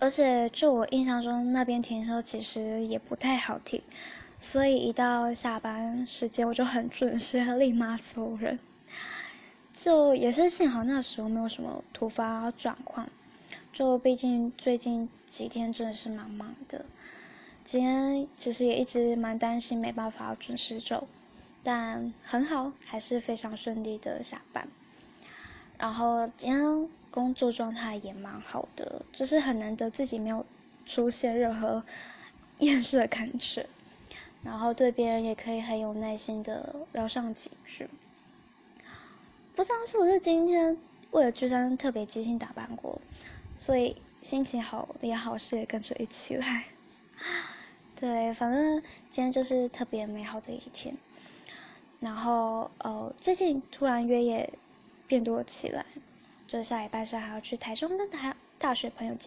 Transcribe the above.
而且就我印象中，那边停车其实也不太好停，所以一到下班时间，我就很准时，立马走人。就也是幸好那时候没有什么突发状况，就毕竟最近几天真的是蛮忙的。今天其实也一直蛮担心没办法准时走，但很好，还是非常顺利的下班。然后今天工作状态也蛮好的，就是很难得自己没有出现任何 厌世的感觉，然后对别人也可以很有耐心的聊上几句。不知道是不是今天为了聚餐特别精心打扮过，所以心情好也好事也跟着一起来。对，反正今天就是特别美好的一天。然后呃，最近突然约也变多起来，这下礼拜是还要去台中跟台大学朋友见。